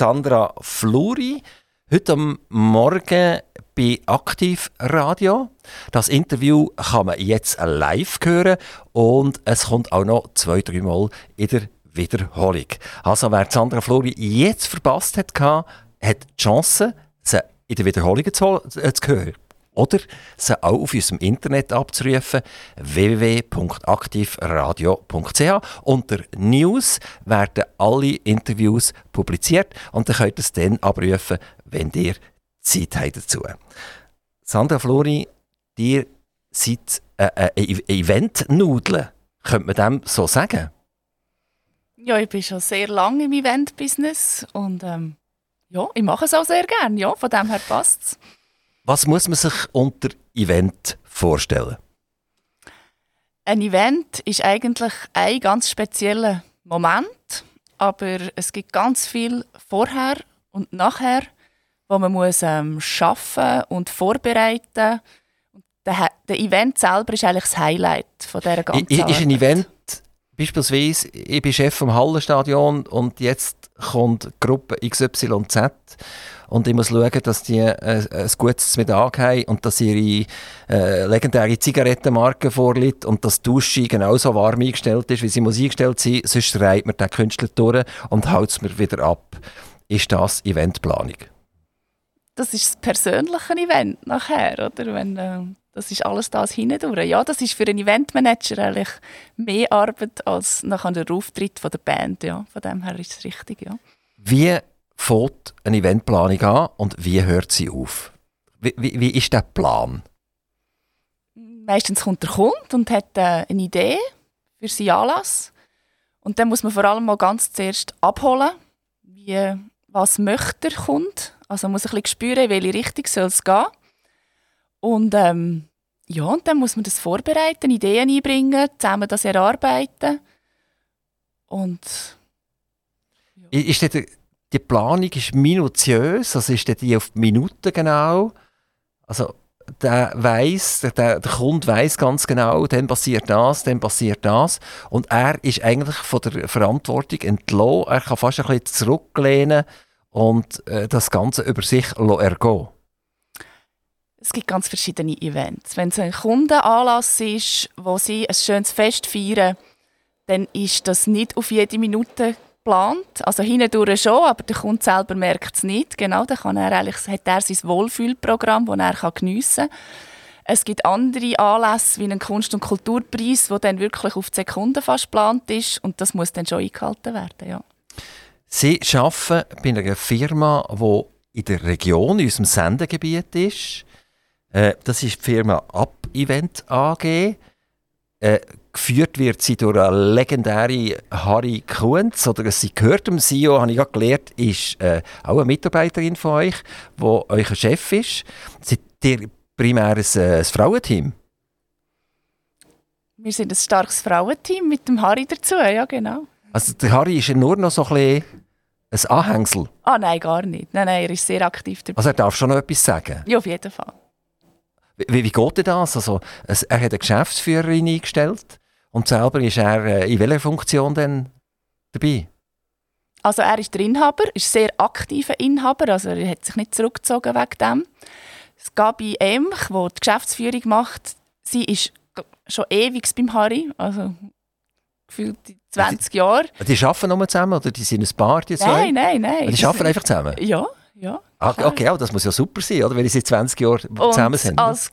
Sandra Fluri. Heute am Morgen bei Aktiv Radio. Das Interview kann man jetzt live hören und es kommt auch noch zwei, dreimal in der Wiederholung. Also wer Sandra Flori jetzt verpasst hat, hat die Chance, sie in der Wiederholung zu, äh, hören. Oder sie auch auf unserem Internet abzurufen, www.aktivradio.ch. Unter News werden alle Interviews publiziert und ihr könnt es dann abrufen, wenn ihr Zeit habt dazu. Sandra Flori, ihr seid äh, äh, Event-Nudel. Könnte man dem so sagen? Ja, ich bin schon sehr lange im Event-Business und ähm, ja, ich mache es auch sehr gerne. Ja, von dem her passt es. Was muss man sich unter Event vorstellen? Ein Event ist eigentlich ein ganz spezieller Moment, aber es gibt ganz viel vorher und nachher, wo man muss ähm, schaffen und vorbereiten. Der, der Event selber ist eigentlich das Highlight von dieser ganzen I, Ist ein Event beispielsweise, ich bin Chef vom Hallenstadion und jetzt kommt Gruppe XYZ und ich muss schauen, dass die äh, ein gutes Mittag haben und dass ihre äh, legendäre Zigarettenmarke vorliegt und dass die Dusche genauso warm eingestellt ist, wie sie muss eingestellt sein. Sonst reibt mir der Künstler durch und haut es mir wieder ab. Ist das Eventplanung? Das ist das persönliche Event nachher, oder? Wenn, äh, das ist alles das hindurch. Ja, das ist für einen Eventmanager eigentlich mehr Arbeit als nachher der Auftritt von der Band. Ja. Von dem her ist es richtig, ja. Wie fängt eine Eventplanung an und wie hört sie auf? Wie, wie, wie ist der Plan? Meistens kommt der Kunde und hat äh, eine Idee für seinen Anlass. Und dann muss man vor allem mal ganz zuerst abholen, wie, was möchte der Kunde. Also man muss ein bisschen spüren, in welche Richtung soll es gehen. Und ähm, ja, und dann muss man das vorbereiten, Ideen einbringen, zusammen das erarbeiten. Und ja. ist die, die Planung ist minutiös, also ist die auf die Minute genau? Also der weiß, der, der Kunde weiß ganz genau, dann passiert das, dann passiert das. Und er ist eigentlich von der Verantwortung entlohnt. Er kann fast ein bisschen zurücklehnen und äh, das Ganze über sich ergehen. Es gibt ganz verschiedene Events. Wenn es ein Kundenanlass ist, wo sie ein schönes Fest feiern, dann ist das nicht auf jede Minute geplant. Also hindurch schon, aber der Kunde selber merkt es nicht. Genau, dann kann er eigentlich, hat er sein Wohlfühlprogramm, das er geniessen kann. Es gibt andere Anlässe, wie einen Kunst- und Kulturpreis, der dann wirklich auf die Sekunden fast geplant ist. Und das muss dann schon eingehalten werden, ja. Sie arbeiten bei einer Firma, die in der Region, in unserem Sendegebiet ist. Äh, das ist die Firma Up Event AG. Äh, geführt wird sie durch eine legendäre Harry Kunz, oder sie gehört dem CEO, habe ich gerade gelernt, ist äh, auch eine Mitarbeiterin von euch, die euer Chef ist. Seid ihr primär ein, äh, ein Frauenteam? Wir sind ein starkes Frauenteam mit dem Harry dazu, ja genau. Also der Harry ist ja nur noch so ein, ein Anhängsel? Ah nein, gar nicht. Nein, nein, er ist sehr aktiv dabei. Also er darf schon noch etwas sagen? Ja, auf jeden Fall. Wie, wie geht das? Also, es, er hat eine Geschäftsführerin eingestellt und selber ist er äh, in welcher Funktion denn dabei? Also er ist der Inhaber, ist sehr aktiver Inhaber, also er hat sich nicht zurückgezogen wegen dem. Es Gabi Emch, die die Geschäftsführung macht, sie ist schon ewig beim Harry, also gefühlt 20 Jahre. Die arbeiten nur zusammen oder die sind ein Paar, die zwei? Nein, nein, nein. Die arbeiten einfach zusammen? Ja. Ja, ah, okay, oh, das muss ja super sein, oder? wenn sie seit 20 Jahren zusammen sind. als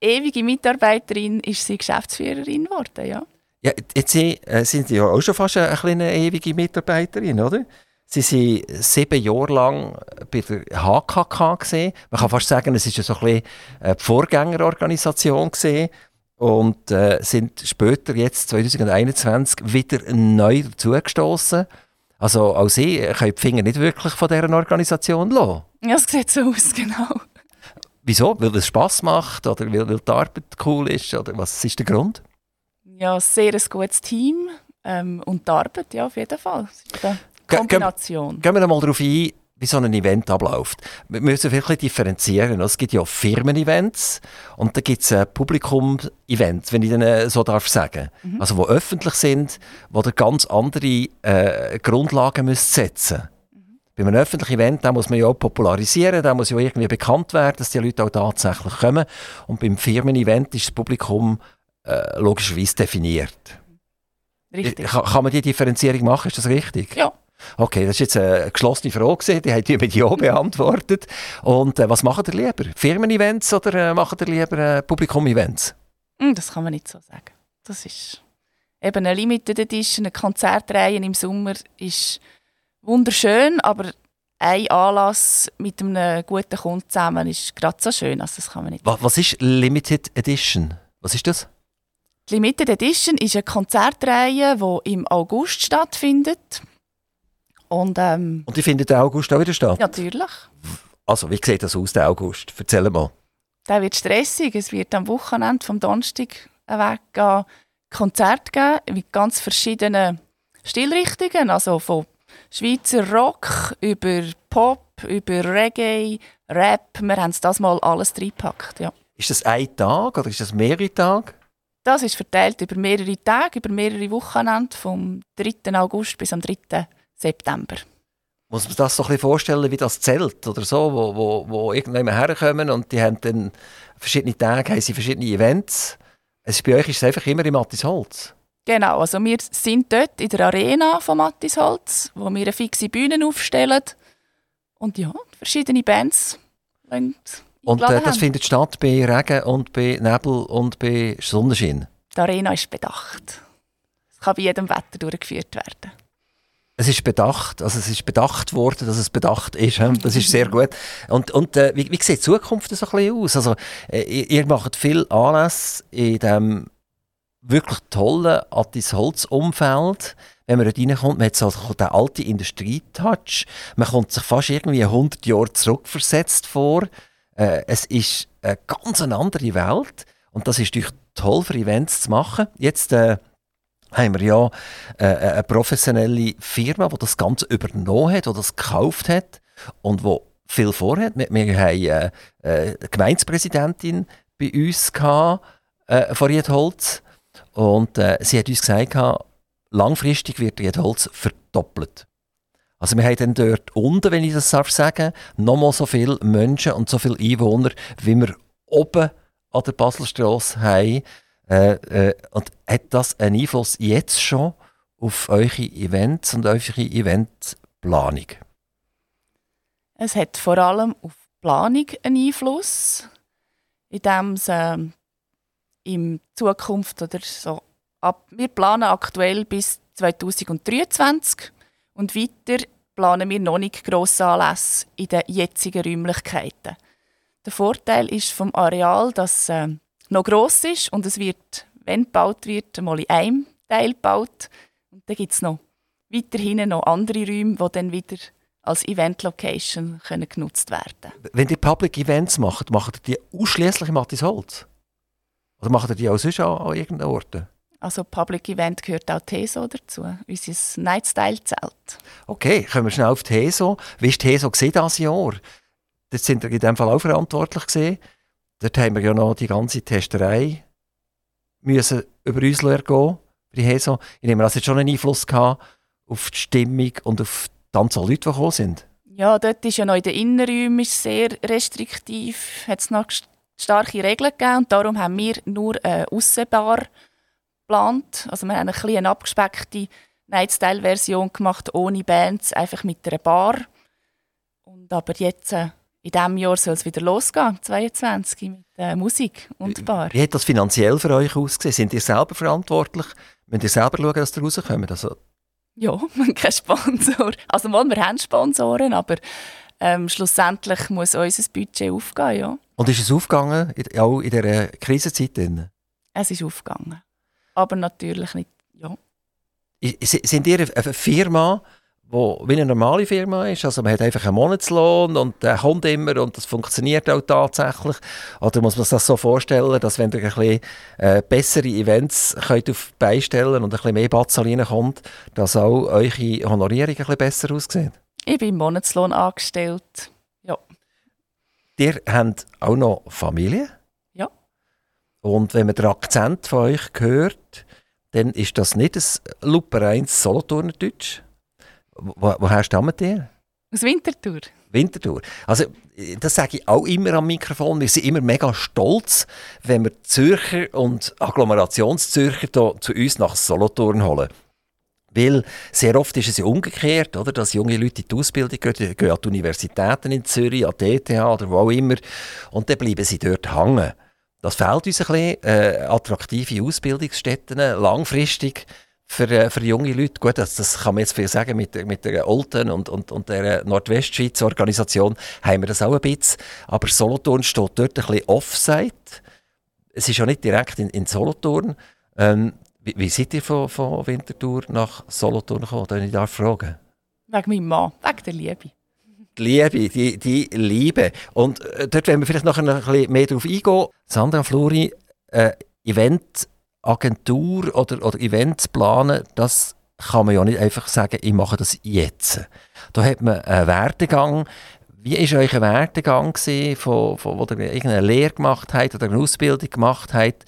ewige Mitarbeiterin ist sie Geschäftsführerin geworden, ja. Ja, jetzt äh, sind Sie ja auch schon fast eine, eine ewige Mitarbeiterin, oder? Sie waren sieben Jahre lang bei der HKK. Gewesen. Man kann fast sagen, es war so ein bisschen eine Vorgängerorganisation. Gewesen. Und äh, sind später, jetzt 2021, wieder neu dazugestoßen. Also auch Sie können die Finger nicht wirklich von dieser Organisation lassen. Ja, es sieht so aus, genau. Wieso? Weil es Spass macht oder weil, weil die Arbeit cool ist? Oder was ist der Grund? Ja, sehr ein gutes Team ähm, und die Arbeit, ja, auf jeden Fall. Kombination. Gehen wir mal darauf ein, wie so ein Event abläuft. Wir müssen wirklich differenzieren. Es gibt ja Firmen-Events und dann gibt es äh, Publikum-Events, wenn ich dann äh, so darf sagen. Mhm. Also, die öffentlich sind, wo ihr ganz andere äh, Grundlagen müsst setzen Bei einem öffentlichen Event da muss man ja auch popularisieren, da muss ja irgendwie bekannt werden, dass die Leute auch tatsächlich kommen. Und beim Firmen-Event ist das Publikum äh, logischerweise definiert. Richtig. Kann, kann man die Differenzierung machen? Ist das richtig? Ja. Okay, das ist jetzt eine geschlossene Frage, die hat ihr mit Ja beantwortet. Und äh, was macht ihr lieber? Firmen-Events oder äh, macht ihr lieber äh, Publikum-Events? Hm, Das kann man nicht so sagen. Das ist eben eine Limited Edition, eine Konzertreihe im Sommer ist wunderschön, aber ein Anlass mit einem guten Kunden zusammen ist gerade so schön. Also das kann man nicht. Was, was ist Limited Edition? Was ist das? Die Limited Edition ist eine Konzertreihe, die im August stattfindet. Und ähm, Und die findet im August auch wieder statt? natürlich, Also, wie sieht das aus, der August? Erzähl mal. der wird stressig. Es wird am Wochenende vom Donnerstag weggehen Konzerte geben mit ganz verschiedenen Stilrichtungen, also von Schweizer Rock über Pop, über Reggae, Rap. Wir haben es das mal alles reingepackt, ja. Ist das ein Tag oder ist das mehrere Tage? Das ist verteilt über mehrere Tage, über mehrere Wochenende, vom 3. August bis am 3. September. Muss man das so ein bisschen vorstellen wie das Zelt oder so, wo, wo, wo irgendjemand herkommen und die haben dann verschiedene Tage, haben sie verschiedene Events. Es ist, bei euch ist es einfach immer im Mattisholz. Genau, also wir sind dort in der Arena von Mattisholz, wo wir eine fixe Bühne aufstellen. Und ja, verschiedene Bands Und äh, das findet statt bei Regen und bei Nebel und bei Sonnenschein. Die Arena ist bedacht. Es kann bei jedem Wetter durchgeführt werden. Es ist bedacht, also es ist bedacht worden, dass es bedacht ist. Das ist sehr gut. Und, und äh, wie, wie sieht die Zukunft so ein bisschen aus? Also, äh, ihr, ihr macht viel Anlässe in diesem wirklich tollen Attis-Holz-Umfeld. Wenn man dort reinkommt, man hat so den alten Industrietouch. Man kommt sich fast irgendwie 100 Jahre zurückversetzt vor. Äh, es ist eine ganz andere Welt. Und das ist natürlich toll für Events zu machen. Jetzt äh, haben wir ja äh, eine professionelle Firma, die das Ganze übernommen hat, die das gekauft hat und wo viel vorhat. Wir, wir haben äh, äh, Gemeindepräsidentin bei uns gehabt, äh, von Riedholz und äh, sie hat uns gesagt, langfristig wird Riedholz verdoppelt. Also wir haben dann dort unten, wenn ich das darf sagen, nochmal so viele Menschen und so viele Einwohner, wie wir oben an der Baselstrasse haben. Äh, äh, und hat das einen Einfluss jetzt schon auf eure Events und eure Eventplanung? Es hat vor allem auf die Planung einen Einfluss, indem es ähm, in Zukunft oder so ab, wir planen aktuell bis 2023 und weiter planen wir noch nicht grosse Anlässe in den jetzigen Räumlichkeiten. Der Vorteil ist vom Areal, dass es ähm, noch gross ist und es wird, wenn gebaut wird, mal in einem Teil gebaut. Und dann gibt es noch weiterhin noch andere Räume, die dann wieder als Event-Location können genutzt werden Wenn ihr Public Events macht, macht ihr die ausschließlich im Attis-Holz? Oder macht ihr die auch sonst an, an irgendeinen Orten? Also Public Event gehört auch TESO dazu, unser Nightstyle-Zelt. Okay, kommen wir schnell auf die HESO. Wie HESO gewesen dieses Jahr? Dort sind wir in dem Fall auch verantwortlich gewesen. Dort haben wir ja noch die ganze Testerei müssen über uns ergehen, bei HESO. Ich nehme an, es hat schon einen Einfluss gehabt auf die Stimmung und auf die Anzahl Leute, die gekommen sind. Ja, dort ist ja noch in den Innenräumen ist sehr restriktiv, hat es noch starke Regeln gegeben und darum haben wir nur eine Aussenbar geplant. Also wir haben eine kleine abgespeckte Nightstyle-Version gemacht, ohne Bands, einfach mit einer Bar. Und aber jetzt, äh, in diesem Jahr soll es wieder losgehen, 22, mit äh, Musik und Bar. Wie hat das finanziell für euch ausgesehen? Sind ihr selber verantwortlich? Müsst ihr selber schauen, dass ihr rauskommt? Also, Ja, wir haben keinen Sponsor. Also mal, wir haben Sponsoren, aber ähm, schlussendlich muss unser Budget aufgehen, ja. Und ist es aufgegangen, auch in dieser Krisenzeit? drin? Es ist aufgegangen. Aber natürlich nicht, ja. Sind ihr eine Firma, die wie eine normale Firma ist? Also man hat einfach einen Monatslohn und der kommt immer und das funktioniert auch tatsächlich? Oder muss man sich das so vorstellen, dass wenn ihr ein bisschen äh, bessere Events könnt auf die Beine stellen und ein bisschen mehr Batzal reinkommt, dass auch eure Honorierung ein bisschen besser aussieht? Ich bin im Monatslohn angestellt. Ihr habt auch noch Familie? Ja. Und wenn man den Akzent von euch hört, dann ist das nicht ein lupereins Solothurner Deutsch. Wo, woher stammt ihr? Aus Winterthur? Winterthur. Also, das sage ich auch immer am Mikrofon. Wir sind immer mega stolz, wenn wir Zürcher und Agglomerationszürcher zu uns nach Solothurn holen. Weil sehr oft ist es ja umgekehrt, oder, dass junge Leute in die Ausbildung gehen, gehen an die Universitäten in Zürich, an die ETH oder wo auch immer, und dann bleiben sie dort hängen. Das fehlt uns ein bisschen, äh, attraktive Ausbildungsstätten, langfristig für, äh, für junge Leute. Gut, das, das kann man jetzt viel sagen, mit, mit der Olten und, und, und der Nordwestschweiz Organisation haben wir das auch ein bisschen. Aber Solothurn steht dort ein bisschen offside. Es ist ja nicht direkt in, in Solothurn. Ähm, wie, seid ihr von, von Winterthur nach Solothurn gekommen, wenn ich darf fragen? Wegen meinem Mann, wegen der Liebe. Die Liebe, die, die Liebe. Und äh, dort werden wir vielleicht noch ein bisschen mehr darauf eingehen. Sandra Flori, äh, Eventagentur oder, oder Events planen, das kann man ja nicht einfach sagen, ich mache das jetzt. Da hat man einen Werdegang. Wie war euer Werdegang, gewesen, von, von, wo ihr irgendeine Lehre gemacht habt oder eine Ausbildung gemacht habt,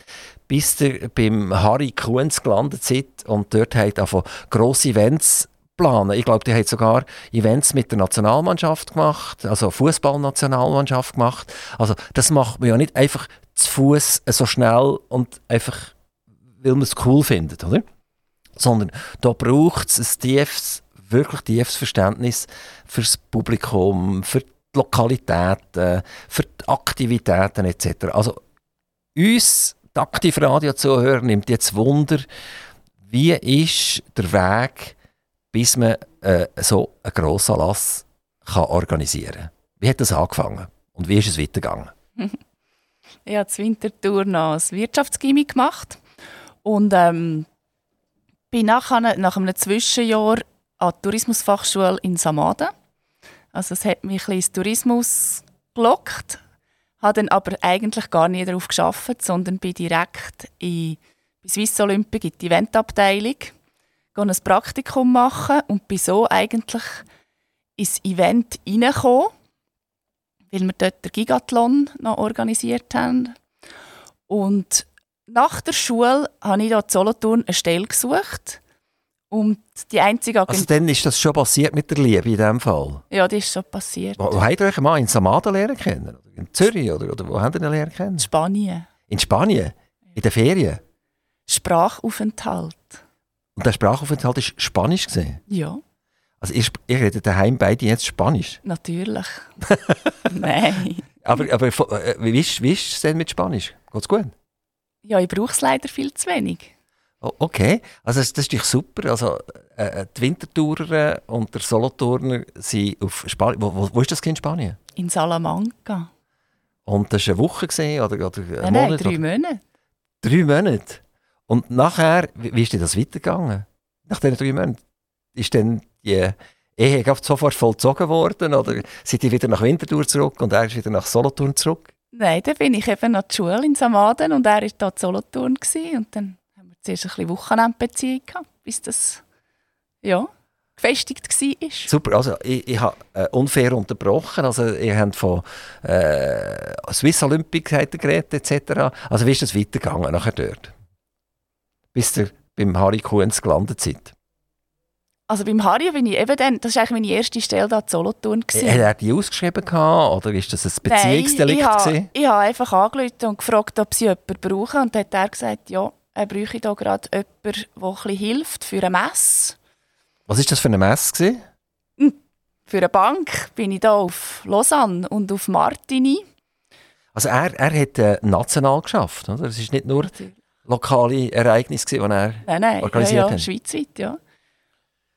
bis ihr beim Harry Kuhns gelandet seid und dort habt einfach grosse Events planen. Ich glaube, die haben sogar Events mit der Nationalmannschaft gemacht, also Fußballnationalmannschaft gemacht. Also das macht man ja nicht einfach zu Fuß so schnell und einfach, weil man es cool findet, oder? Sondern da braucht es ein tiefes, wirklich tiefes Verständnis fürs Publikum, für die Lokalitäten, für die Aktivitäten etc. Also uns die Aktivradio-Zuhörer nimmt jetzt Wunder, wie ist der Weg, bis man äh, so einen Grossanlass kann organisieren kann? Wie hat das angefangen und wie ist es weitergegangen? ich habe zur Wintertour noch ein Wirtschaftsgymnasium gemacht und ähm, bin nachher, nach einem Zwischenjahr an die Tourismusfachschule in Samaden. Also es hat mich ein bisschen ins Tourismus gelockt habe dann aber eigentlich gar nicht darauf geschafft, sondern bin direkt in bei Swiss Olympic in die Eventabteilung, ein Praktikum machen und bin so eigentlich ins Event reingekommen, weil wir dort den Gigathlon noch organisiert haben. Und nach der Schule habe ich hier in Solothurn eine Stelle gesucht und die einzige Agentur... Also dann ist das schon passiert mit der Liebe in diesem Fall? Ja, das ist schon passiert. Wo, wo habt ihr euch mal in Samada lernen kennen? In Zürich oder, oder wo habt ihr ihn lernen kennen? In Spanien. In Spanien? In den Ferien? Sprachaufenthalt. Und der Sprachaufenthalt war Spanisch? Gewesen? Ja. Also ihr, ihr redet daheim beide jetzt Spanisch? Natürlich. Nein. Aber, aber äh, wie, ist, wie ist es denn mit Spanisch? Geht es gut? Ja, ich brauche es leider viel zu wenig. Okay, also das, das ist doch super. Also äh, äh, die Wintertourer und der Solothurner sind auf Spanien. Wo, wo, wo ist das in Spanien? In Salamanca. Und das war eine Woche gesehen oder, oder ein nein, Monat? Nein, drei oder? Monate. Drei Monate. Und nachher, wie, wie ist denn das weitergegangen? Nach diesen drei Monaten? Ist dann die Ehe sofort vollzogen worden oder sind die wieder nach Winterthur zurück und er ist wieder nach Solothurn zurück? Nein, dann bin ich eben nach der Schule in Samaden und er war da in Solothurn gewesen, und dann zuerst ein bisschen Wochenendbeziehung gehabt, bis das ja, gefestigt war. Super, also ich, ich habe äh, unfair unterbrochen. Also ihr habt von äh, Swiss Olympic geredet etc. Also wie ist das weitergegangen nachher dort? Bis ihr beim Harry Kuhns gelandet seid? Also beim Harry bin ich eben dann, das war eigentlich meine erste Stelle da in Solothurn. Hat er die ausgeschrieben gehabt, oder ist das ein Beziehungsdelikt? Nein, ich habe, einfach angerufen und gefragt, ob sie jemanden brauchen und dann hat er gesagt, ja, äh, brauche ich da gerade jemanden, der ein hilft für eine Messe. Was war das für eine Messe? Hm. Für eine Bank bin ich da auf Lausanne und auf Martini. Also er, er hat äh, national geschafft, oder? Es ist nicht nur lokale Ereignisse, die er nein, nein, organisiert ja, ja, hat. schweizweit, ja.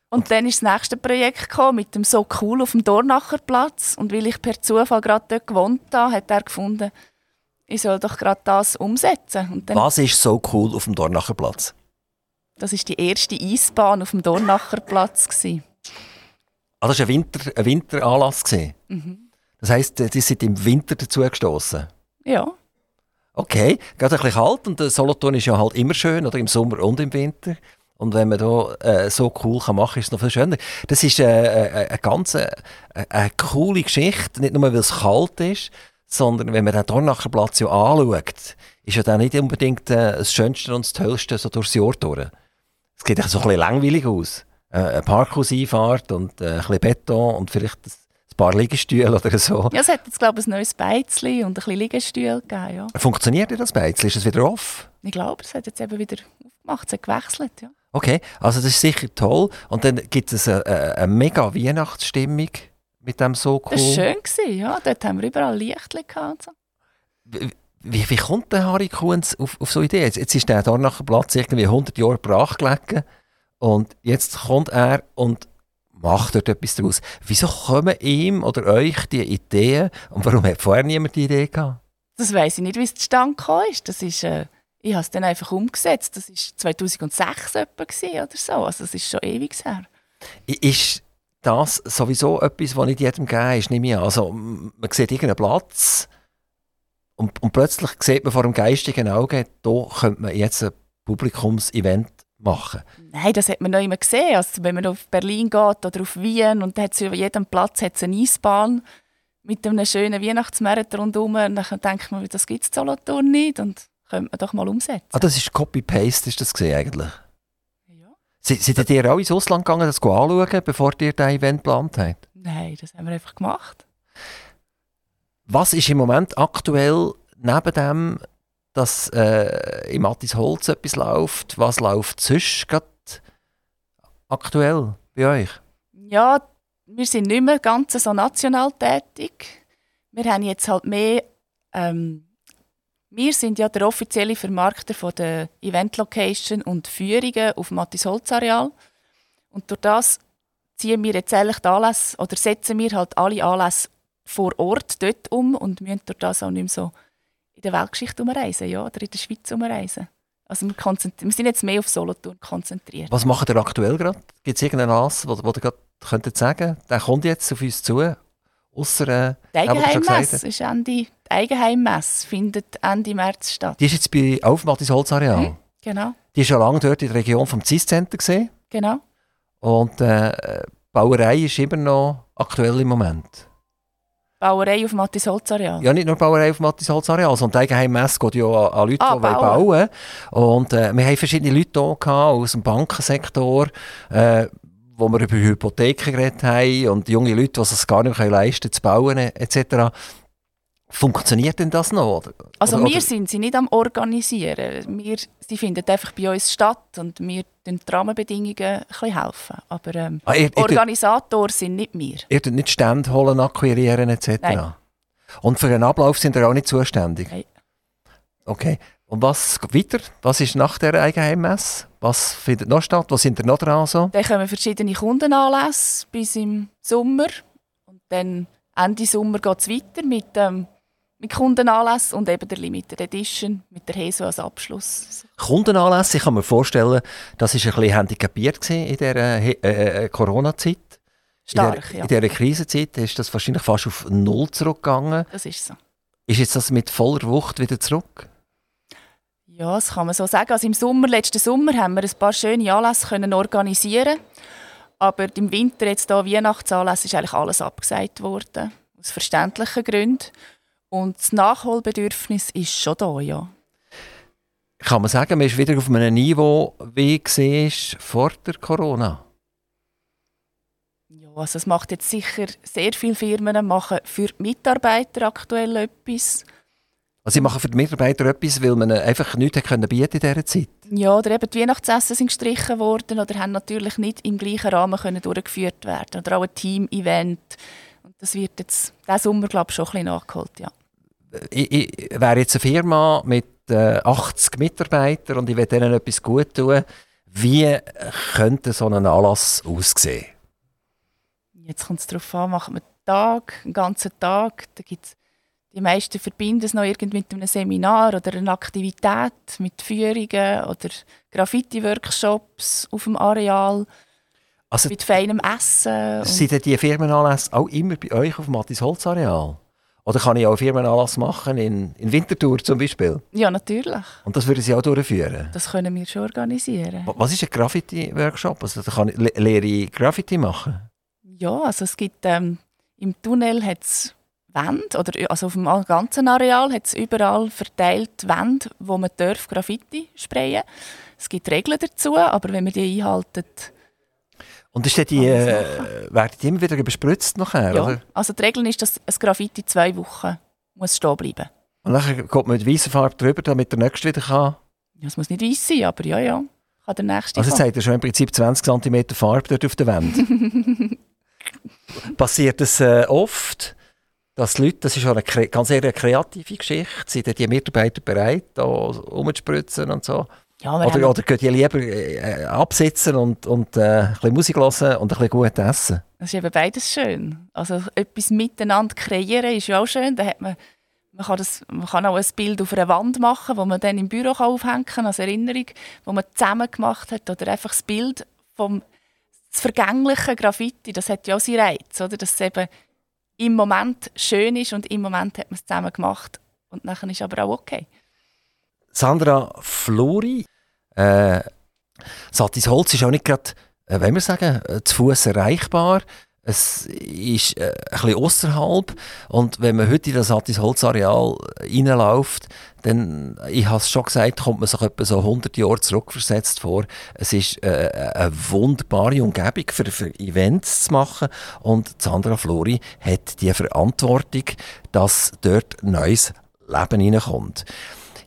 Und dann ist das nächste Projekt gekommen, mit dem «So cool» auf dem Dornacher Platz. Und weil ich per Zufall gerade dort gewohnt habe, hat er gefunden, ich soll doch gerade das umsetzen. Was ist so cool auf dem Dornacher Platz? Das ist die erste Eisbahn auf dem Dornacher Platz. Ah, das war ein, Winter, ein Winteranlass? Mhm. Das heisst, die sind im Winter dazugestoßen? Ja. Okay, geht ein bisschen kalt und Solothurn ist ja halt immer schön, oder im Sommer und im Winter. Und wenn man da äh, so cool kann machen kann, ist es noch viel schöner. Das ist äh, äh, eine ganz äh, eine coole Geschichte, nicht nur weil es kalt ist, sondern wenn man den Dornacher Platz ja anschaut, ist ja dann nicht unbedingt äh, das Schönste und das Tollste so durchs Jahr durch. Es geht so ein bisschen langweilig aus. eine Parkhauseinfahrt und äh, ein bisschen Beton und vielleicht ein paar Liegestühle oder so. Ja, es hat jetzt, glaube ich, ein neues Beizli und ein bisschen Liegestühle gegeben, ja. Funktioniert das Beizli? Ist es wieder off? Ich glaube, es hat jetzt eben wieder aufgemacht, es hat gewechselt, ja. Okay, also das ist sicher toll. Und dann gibt es eine, eine, eine mega Weihnachtsstimmung mit dem Soko. Das war schön, gewesen, ja. Dort haben wir überall Lichtchen gehabt. So. Wie, wie kommt der Harry Kunz auf, auf so eine Idee? Jetzt, jetzt ist der Dornachplatz irgendwie 100 Jahre brach gelegen und jetzt kommt er und macht dort etwas daraus. Wieso kommen ihm oder euch die Ideen und warum hat vorher niemand die Idee gehabt? Das weiß ich nicht, wie es zustande gekommen ist. Das ist äh, ich habe es dann einfach umgesetzt. Das war 2006 etwa oder so. Also das ist schon ewig her. Ist das sowieso etwas, was nicht jedem gegeben ist, nehme ich an. Also man sieht irgendeinen Platz und, und plötzlich sieht man vor dem geistigen Auge, da könnte man jetzt ein Publikumsevent machen. Nein, das hat man noch immer gesehen. Also, wenn man auf Berlin geht oder auf Wien und hat über jedem Platz hat's eine Eisbahn mit einem schönen Weihnachtsmärkten rundherum, dann denkt man, das gibt es Solothurn nicht und könnte man doch mal umsetzen. Ah, das ist Copy-Paste, ist das gesehen eigentlich? Seid ihr auch ins Ausland gegangen, das anschauen, bevor ihr das Event geplant habt? Nein, das haben wir einfach gemacht. Was ist im Moment aktuell neben dem, dass äh, im Mattis Holz etwas läuft, was läuft sonst gerade aktuell bei euch? Ja, wir sind nicht mehr ganz so national tätig. Wir haben jetzt halt mehr ähm, wir sind ja der offizielle Vermarkter von der Event Location und Führungen auf dem Mattis Holz Areal. Und durch das ziehen wir jetzt eigentlich die Anlässe, oder setzen wir halt alle Anlässe vor Ort dort um und müssen durch das auch nicht mehr so in der Weltgeschichte umreisen, ja, oder in der Schweiz umreisen. Also wir, wir sind jetzt mehr auf Solothurn konzentriert. Was macht ihr aktuell gerade? Gibt es irgendeinen Anlass, wo, wo ihr gerade könntet sagen, der kommt jetzt auf uns zu? Ausser, äh, die Eigenheimmesse ist Ende, die Eigenheimmesse findet Ende März statt. Die ist jetzt bei Aufmatt ins Holzareal? Mhm, genau. Die ist schon lange dort in der Region vom CIS-Center gesehen. Genau. Und äh, Bauerei ist immer noch aktuell im Moment. Bauerei auf Mattis Holzareal? Ja, nicht nur Bauerei auf Mattis Holzareal, sondern die Eigenheimmesse geht ja an, an Leute, ah, die bauen. bauen Und äh, wir haben verschiedene Leute hier aus dem Bankensektor, äh, wo wir über Hypotheken geredet haben und junge Leute, die es gar nicht mehr leisten können, zu bauen etc. Funktioniert denn das noch? Oder? Also oder, wir oder? sind sie nicht am Organisieren. Wir, sie finden einfach bei uns statt und wir den die Rahmenbedingungen ein helfen. Aber ähm, ah, ihr, Organisator ihr, sind nicht wir. Ihr tut nicht Stände holen, akquirieren etc.? Nein. Und für den Ablauf sind ihr auch nicht zuständig? Nein. Okay. Und was weiter? Was ist nach der Eigenheimmesse? Was findet noch statt? Was sind ihr noch dran? So? Dann kommen verschiedene Kundenanlässe bis im Sommer. Und dann Ende Sommer geht es weiter mit, ähm, mit Kundenanlässen und eben der Limited Edition mit der HESO als Abschluss. Kundenanlässe, ich kann mir vorstellen, das war ein bisschen handicapiert in dieser äh, äh, Corona-Zeit. Stark, in der, ja. In dieser Krisenzeit ist das wahrscheinlich fast auf Null zurückgegangen. Das ist so. Ist jetzt das mit voller Wucht wieder zurück? Ja, das kann man so sagen. Also im Sommer, letzten Sommer, haben wir ein paar schöne Anlässe können organisieren. Aber im Winter, jetzt hier Weihnachtsanlässe, ist eigentlich alles abgesagt worden. Aus verständlichen Gründen. Und das Nachholbedürfnis ist schon da, ja. Kann man sagen, man ist wieder auf einem Niveau, wie es vor der Corona? Ja, also es macht jetzt sicher sehr viele Firmen machen für die Mitarbeiter aktuell etwas. Also sie machen für die Mitarbeiter etwas, weil man einfach nichts können bieten in dieser Zeit? Ja, oder eben die Weihnachtsessen sind gestrichen worden oder haben natürlich nicht im gleichen Rahmen können durchgeführt werden Oder auch ein Team-Event. Und das wird jetzt diesen Sommer, glaube ich, schon ein bisschen nachgeholt, ja. Ich, ich wäre jetzt eine Firma mit äh, 80 Mitarbeitern und ich will ihnen etwas gut tun. Wie könnte so ein Anlass aussehen? Jetzt kommt es darauf an, macht man einen Tag, einen ganzen Tag. Da gibt's die meisten verbinden es noch irgendwie mit einem Seminar oder einer Aktivität, mit Führungen oder Graffiti-Workshops auf dem Areal. Also, mit feinem Essen. Sind die Firmenanlässe auch immer bei euch auf dem Mattis Holz Areal? Oder kann ich auch einen Firmenanlass machen in, in Winterthur zum Beispiel? Ja, natürlich. Und das würden Sie auch durchführen? Das können wir schon organisieren. Was ist ein Graffiti-Workshop? Also, da kann ich, lehre ich Graffiti machen? Ja, also es gibt ähm, im Tunnel hat's Wände, oder also auf dem ganzen Areal hat es überall verteilt Wände, wo man darf Graffiti sprayen Es gibt Regeln dazu, aber wenn man die einhalten, Und ist die, äh, werden die immer wieder bespritzt nachher, ja. oder? Also die Regel ist, dass ein Graffiti zwei Wochen muss stehen bleiben. Und dann geht man mit weißer Farbe drüber, damit der nächste wieder kann? Ja, es muss nicht weiß sein, aber ja, ja, kann der nächste Also jetzt hat er schon im Prinzip 20 cm Farbe dort auf der Wand. Passiert das äh, oft, dass die Leute, das ist eine ganz eher eine kreative Geschichte, sind die Mitarbeiter bereit, da rumzuspritzen und so? Ja, Oder, haben- oder gehen die lieber äh, absitzen und, und äh, ein bisschen Musik hören und ein bisschen gut essen? Das ist eben beides schön. Also etwas miteinander kreieren ist ja auch schön. Da hat man, man, kann das, man kann auch ein Bild auf einer Wand machen, wo man dann im Büro kann aufhängen kann, als Erinnerung, wo man zusammen gemacht hat. Oder einfach das Bild vom das vergänglichen Graffiti, das hat ja auch seinen Reiz, oder? dass es eben im Moment schön ist und im Moment hat man es zusammen gemacht. Und nachher ist aber auch okay. Sandra Flori, äh, Satis Holz ist auch nicht gerade, äh, wenn wir sagen, äh, zu Fuß erreichbar. Es ist äh, ein bisschen außerhalb und wenn man heute in das Satis Holz Areal reinläuft, dann, ich habe es schon gesagt, kommt man sich etwa so 100 Jahre zurückversetzt vor. Es ist äh, eine wunderbare Umgebung für, für Events zu machen und Sandra Flori hat die Verantwortung, dass dort neues Leben reinkommt.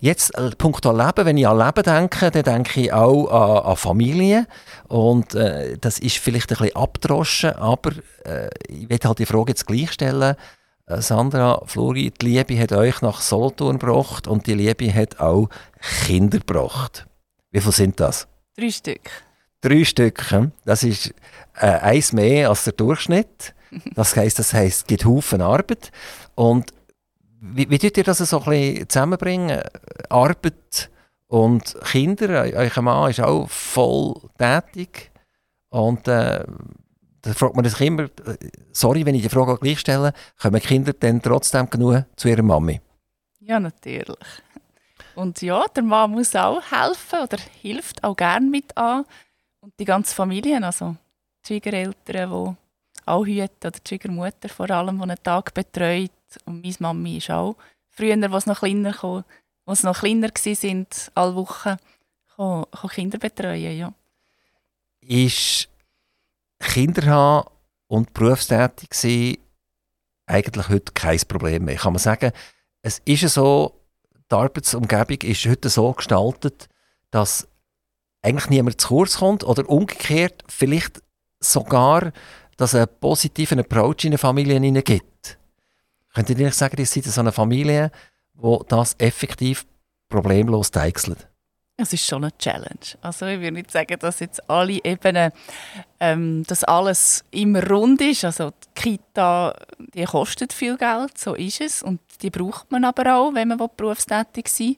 Jetzt, äh, punkto Leben, wenn ich an Leben denke, dann denke ich auch an, an Familie. Und äh, das ist vielleicht ein bisschen abgedroschen, aber äh, ich werde halt die Frage jetzt gleich stellen. Äh, Sandra, Flori, die Liebe hat euch nach Solothurn gebracht und die Liebe hat auch Kinder gebracht. Wie viele sind das? Drei Stück. Drei Stück. hm? Das ist äh, eins mehr als der Durchschnitt. Das heisst, das heisst, es gibt Haufen Arbeit. Und wie, wie tut ihr das so ein bisschen zusammenbringen? Arbeit und Kinder. Eu- Euer Mann ist auch voll tätig. Und äh, da fragt man sich immer, sorry, wenn ich die Frage gleich stelle, kommen Kinder dann trotzdem genug zu ihrer Mami? Ja, natürlich. Und ja, der Mann muss auch helfen oder hilft auch gern mit an. Und die ganze Familie, also die Schwiegereltern, die auch hüten, oder die Schwiegermutter vor allem, die einen Tag betreut. Und meine Mami ist auch früher, als als noch kleiner waren, alle Wochen, Kinder betreuen, ja. ist Kinder haben und berufstätig sein eigentlich heute kein Problem mehr. Kann man sagen, es ist so, die Arbeitsumgebung ist heute so gestaltet, dass eigentlich niemand zu kurz kommt oder umgekehrt vielleicht sogar, dass einen positiven Approach in eine Familie hineingibt. Könnt ihr nicht sagen, ihr seid so eine Familie, wo das effektiv problemlos deichselt? Es ist schon eine Challenge. Also ich würde nicht sagen, dass jetzt alle Ebenen, ähm, dass alles immer rund ist. Also die Kita, die kostet viel Geld, so ist es. Und die braucht man aber auch, wenn man berufstätig sein will.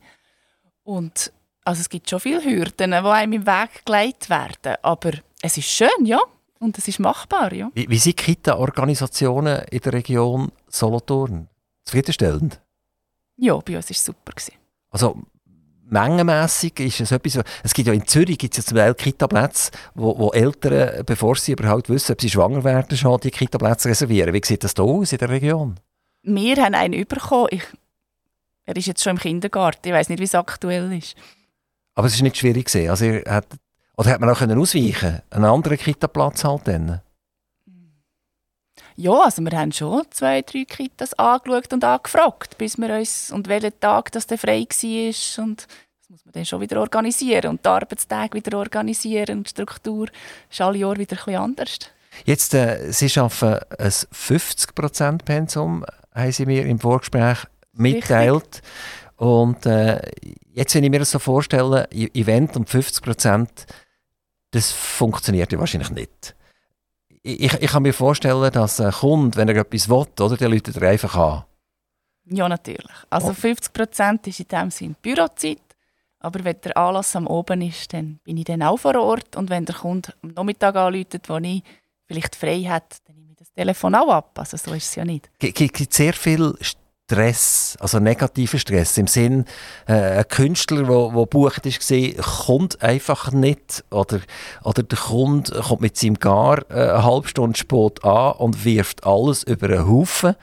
Und also es gibt schon viele Hürden, die einem im Weg gelegt werden. Aber es ist schön, ja. Und es ist machbar, ja. Wie, wie sind Kita-Organisationen in der Region Solothurn? Zufriedenstellend? Ja, bei uns war es super. Gewesen. Also mengenmässig ist es etwas, es gibt ja in Zürich gibt es ja zum Teil Kita-Plätze, wo, wo Eltern, bevor sie überhaupt wissen, ob sie schwanger werden, schon die Kita-Plätze reservieren. Wie sieht das da aus in der Region? Wir haben einen bekommen. Ich, er ist jetzt schon im Kindergarten. Ich weiß nicht, wie es aktuell ist. Aber es ist nicht schwierig gewesen. Also ihr hat, oder hat man auch können ausweichen Einen anderen Kita-Platz halt dann? Ja, also wir haben schon zwei, drei Kitas angeschaut und angefragt, bis wir uns, und welchen Tag das dann frei war. Und das muss man dann schon wieder organisieren und die Arbeitstage wieder organisieren und die Struktur ist alle Jahre wieder ein bisschen anders. Jetzt, äh, Sie arbeiten ein 50%-Pensum, haben Sie mir im Vorgespräch mitteilt. Und äh, jetzt, wenn ich mir das so vorstelle, Event um 50%, das funktioniert ja wahrscheinlich nicht. Ich, ich kann mir vorstellen, dass ein Kunde, wenn er etwas will, oder, der läutet er einfach an. Ja, natürlich. Also Oh. 50 Prozent ist in dem Sinne Bürozeit. Aber wenn der Anlass am Oben ist, dann bin ich dann auch vor Ort. Und wenn der Kunde am Nachmittag anläutet, wo ich vielleicht frei hat, dann nehme ich das Telefon auch ab. Also so ist es ja nicht. Es gibt sehr viel Stress, also negativen Stress. Im Sinn, äh, ein Künstler, der wo bucht ist, war, kommt einfach nicht. Oder, oder der Kunde kommt mit seinem Gar äh, eine halbe Stunde spät an und wirft alles über einen Haufen.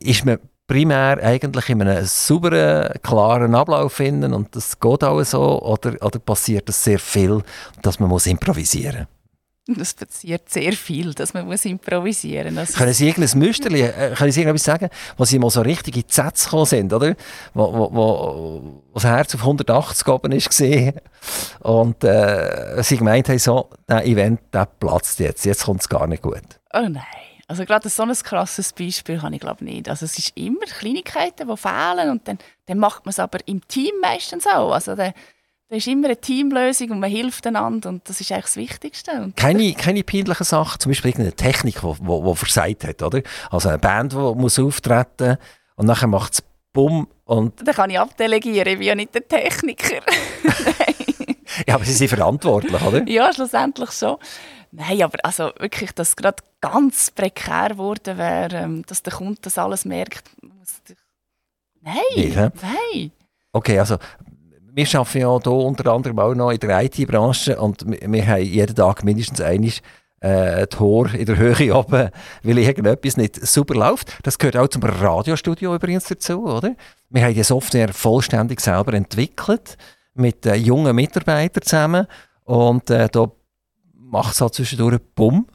Ist man primär eigentlich in einem sauberen, klaren Ablauf finden und das geht auch so? Oder, oder passiert das sehr viel, dass man muss improvisieren Das passiert sehr viel, dass man muss improvisieren muss. Können Sie irgendein Müsterli, äh, können Sie irgendetwas sagen, wo Sie mal so richtig in die Sätze gekommen sind, oder? Wo, wo, wo, das Herz auf 180 oben ist gesehen und äh, Sie gemeint haben, so, der Event, der platzt jetzt, jetzt kommt es gar nicht gut. Oh nein. Also gerade so ein krasses Beispiel habe ich glaube nicht. Also es ist immer Kleinigkeiten, die fehlen und dann, dann macht man es aber im Team meistens auch. Also da, da ist immer eine Teamlösung und man hilft einander und das ist eigentlich das Wichtigste. Und keine, keine peinlichen Sachen, zum Beispiel irgendeine Technik, die versagt hat, oder? Also eine Band, die muss auftreten und nachher macht es Bumm und... Dann kann ich abdelegieren, ich bin ja nicht der Techniker. ja, aber Sie sind verantwortlich, oder? ja, schlussendlich schon. Nein, aber also wirklich, dass es gerade ganz prekär geworden wäre, ähm, dass der Kunde das alles merkt. Nein, Nicht, nein. Okay, also wir arbeiten ja hier unter anderem auch noch in der IT-Branche und wir haben jeden Tag mindestens eines äh, Tor in der Höhe oben, weil irgendetwas nicht super läuft. Das gehört auch zum Radiostudio übrigens dazu, oder? Wir haben die Software vollständig selber entwickelt, mit äh, jungen Mitarbeitern zusammen und äh, da macht es halt zwischendurch Bumm.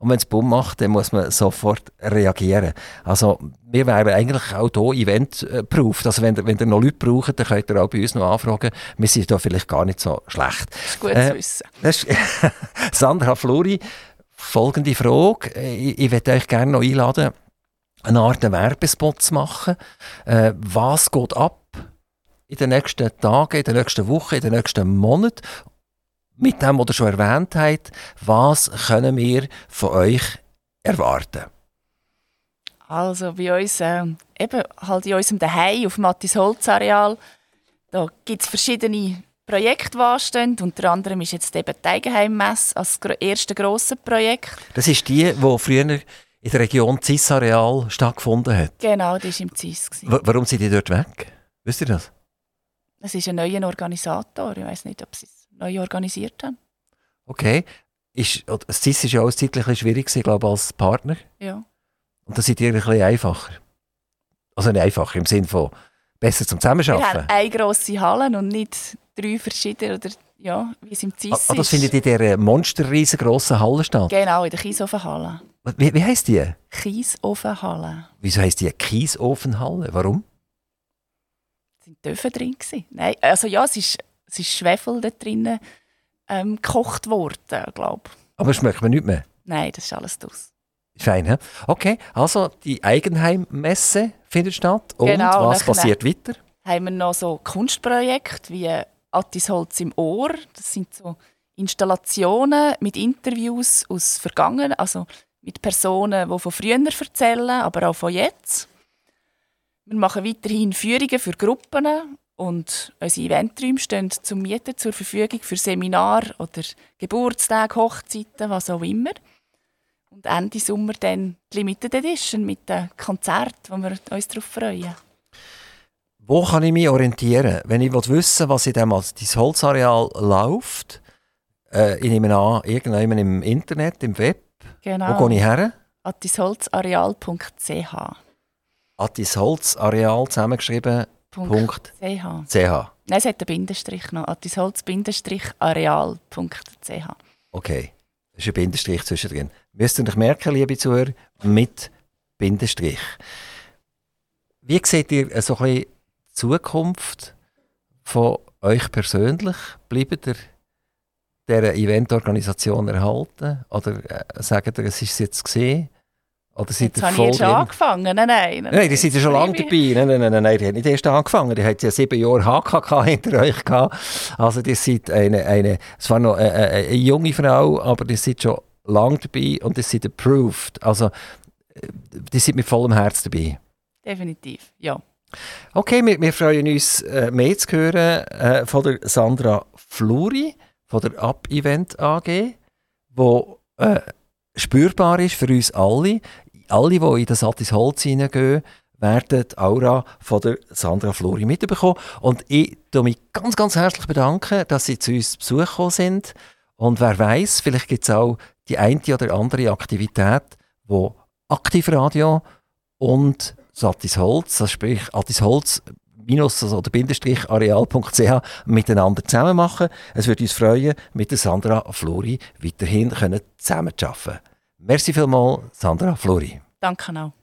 Und wenn es Bumm macht, dann muss man sofort reagieren. Also wir wären eigentlich auch hier Event-proof. Also wenn ihr, wenn ihr noch Leute braucht, dann könnt ihr auch bei uns noch anfragen. Wir sind da vielleicht gar nicht so schlecht. Das ist gut äh, zu wissen. Ist Sandra Flori, folgende Frage. Ich, ich würde euch gerne noch einladen, eine Art Werbespot zu machen. Äh, was geht ab in den nächsten Tagen, in den nächsten Wochen, in den nächsten Monaten mit dem, was ihr schon erwähnt habt, was können wir von euch erwarten? Also bei uns, äh, eben halt in unserem Daheim auf Mattis Holzareal, da gibt es verschiedene Projekte, die anstehen. Unter anderem ist jetzt eben die Eigenheimmesse als erste grosse Projekt. Das ist die, die früher in der Region Cis-Areal stattgefunden hat? Genau, die war im Cis. Warum sind die dort weg? Wisst ihr das? Es ist ein neuer Organisator. Ich weiß nicht, ob sie es neu organisiert haben. Okay. Ist, das CIS war ja auch zeitlich schwierig, glaube ich, als Partner. Ja. Und das seid ihr ein bisschen einfacher. Also nicht einfacher im Sinne von besser zum Zusammenarbeiten. Wir haben eine grosse Halle und nicht drei verschiedene, oder ja, wie es im CIS ah, ist. Ah, das findet in dieser monsterriesengroßen Halle statt? Genau, in der Kiesofenhalle. Wie, wie heisst die? Kiesofenhalle. Wieso heisst die Kiesofenhalle? Warum? Sind Töpfe drin gewesen? Nein, also ja, es ist es ist Schwefel da drinnen ähm, gekocht worden, glaube Aber schmeckt man nicht mehr? Nein, das ist alles draus. Fein, he? Okay, also die Eigenheimmesse findet statt. Und genau, was passiert weiter? Haben wir noch so Kunstprojekte wie Attisholz im Ohr. Das sind so Installationen mit Interviews aus Vergangen, also mit Personen, die von früher erzählen, aber auch von jetzt. Wir machen weiterhin Führungen für Gruppen und unsere Eventräume stehen zum Mieten zur Verfügung für Seminar oder Geburtstage, Hochzeiten, was auch immer. Und Ende Sommer dann die Limited Edition mit dem Konzert, wo wir uns darauf freuen. Wo kann ich mich orientieren, wenn ich wissen will, was in diesem Holzareal läuft? Äh, ich nehme an, irgendwann im Internet, im Web. Genau. Wo gehe ich her? attisholzareal.ch Attisholzareal zusammengeschrieben Punkt. CH. CH. Nein, es hat einen Bindestrich noch. Attisholz-areal.ch. Okay. Das ist ein Bindestrich zwischendrin. Müsst ihr euch merken, liebe Zuhörer, mit Bindestrich. Wie seht ihr so ein bisschen die Zukunft von euch persönlich? Bleibt ihr dieser Eventorganisation erhalten? Oder äh, sagt ihr, es ist jetzt gesehen? Oder seid Jetzt habe ich schon angefangen. Nein, nein. Nein, nein die sind ja schon lange dabei. Nein, nein, nein, nein, die hat nicht erst angefangen. Die hat ja sieben Jahre HKK hinter euch gehabt. Also die seid eine, eine, es war noch eine, eine, junge Frau, aber die sind schon lange dabei und die sind approved. Also äh, die sind mit vollem Herz dabei. Definitiv, ja. Okay, wir, wir freuen uns, äh, mehr zu hören äh, von der Sandra Fluri, von der Up-Event AG, wo äh, spürbar ist für uns alle alle, die in das Attis Holz hineingehen, werden die Aura von der Sandra Flori mitbekommen. Und ich bedanke mich ganz, ganz herzlich bedanken, dass Sie zu uns Besuch gekommen sind. Und wer weiß, vielleicht gibt es auch die eine oder andere Aktivität, wo Aktivradio und das Attis Holz, das sprich Attis Holz minus oder Bindestrich areal.ch miteinander zusammen machen. Es würde uns freuen, mit der Sandra Flori weiterhin zusammen zu arbeiten. Merci vielmals, Sandra Flori. Danke auch.